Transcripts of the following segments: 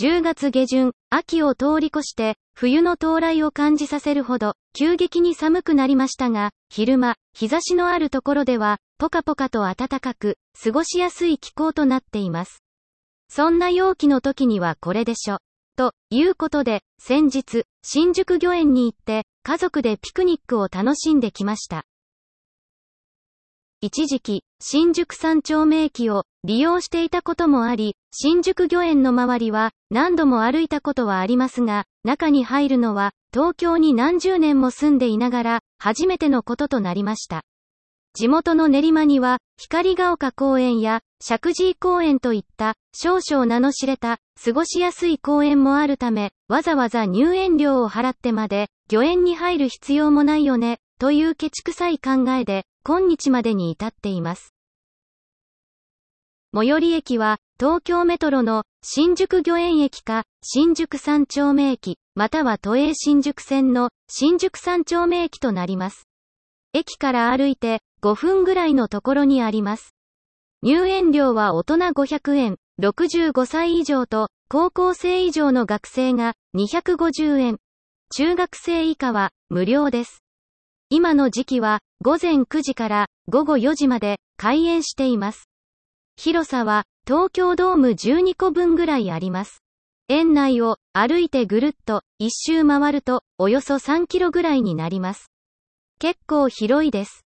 10月下旬、秋を通り越して、冬の到来を感じさせるほど、急激に寒くなりましたが、昼間、日差しのあるところでは、ポカポカと暖かく、過ごしやすい気候となっています。そんな陽気の時にはこれでしょ。ということで、先日、新宿御苑に行って、家族でピクニックを楽しんできました。一時期、新宿三丁目駅を利用していたこともあり、新宿御苑の周りは何度も歩いたことはありますが、中に入るのは東京に何十年も住んでいながら初めてのこととなりました。地元の練馬には、光が丘公園や、石神井公園といった、少々名の知れた、過ごしやすい公園もあるため、わざわざ入園料を払ってまで、御苑に入る必要もないよね、というケチくさい考えで、今日までに至っています。最寄り駅は、東京メトロの新宿御苑駅か、新宿三丁目駅、または都営新宿線の新宿三丁目駅となります。駅から歩いて5分ぐらいのところにあります。入園料は大人500円、65歳以上と高校生以上の学生が250円、中学生以下は無料です。今の時期は午前9時から午後4時まで開園しています。広さは東京ドーム12個分ぐらいあります。園内を歩いてぐるっと一周回るとおよそ3キロぐらいになります。結構広いです。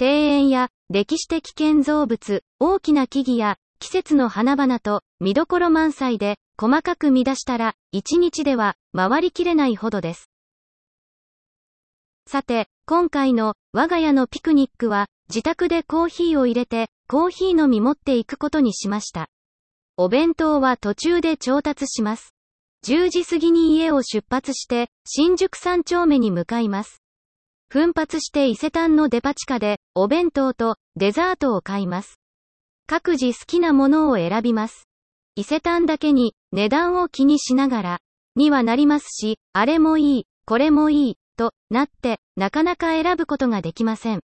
庭園や歴史的建造物、大きな木々や季節の花々と見どころ満載で細かく見出したら一日では回りきれないほどです。さて、今回の我が家のピクニックは自宅でコーヒーを入れてコーヒー飲み持っていくことにしました。お弁当は途中で調達します。10時過ぎに家を出発して新宿三丁目に向かいます。奮発して伊勢丹のデパ地下で、お弁当とデザートを買います。各自好きなものを選びます。伊勢丹だけに値段を気にしながら、にはなりますし、あれもいい、これもいい、となって、なかなか選ぶことができません。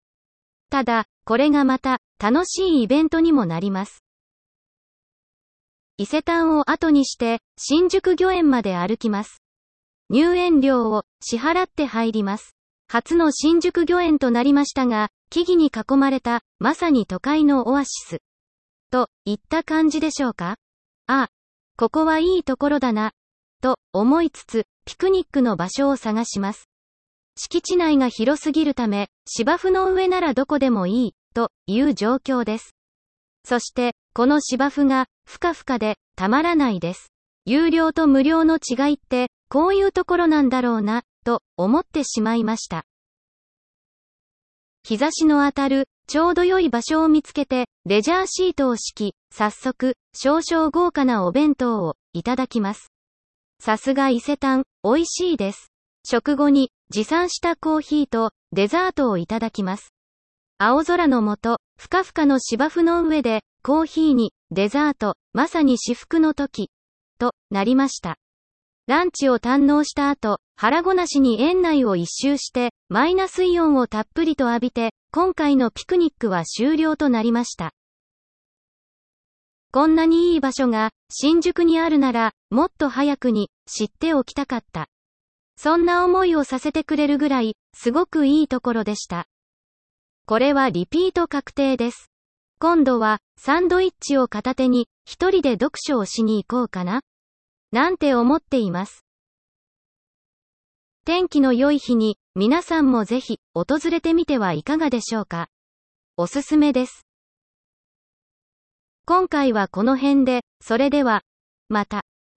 ただ、これがまた、楽しいイベントにもなります。伊勢丹を後にして、新宿御苑まで歩きます。入園料を支払って入ります。初の新宿御苑となりましたが、木々に囲まれた、まさに都会のオアシス。と、いった感じでしょうかああ、ここはいいところだな。と、思いつつ、ピクニックの場所を探します。敷地内が広すぎるため、芝生の上ならどこでもいい、という状況です。そして、この芝生が、ふかふかで、たまらないです。有料と無料の違いって、こういうところなんだろうな、と思ってしまいました。日差しの当たる、ちょうど良い場所を見つけて、レジャーシートを敷き、早速、少々豪華なお弁当を、いただきます。さすが伊勢丹、美味しいです。食後に、持参したコーヒーと、デザートをいただきます。青空の下、ふかふかの芝生の上で、コーヒーに、デザート、まさに至福の時、と、なりました。ランチを堪能した後、腹ごなしに園内を一周して、マイナスイオンをたっぷりと浴びて、今回のピクニックは終了となりました。こんなにいい場所が、新宿にあるなら、もっと早くに、知っておきたかった。そんな思いをさせてくれるぐらい、すごくいいところでした。これはリピート確定です。今度は、サンドイッチを片手に、一人で読書をしに行こうかな。なんて思っています。天気の良い日に、皆さんもぜひ、訪れてみてはいかがでしょうか。おすすめです。今回はこの辺で、それでは、また。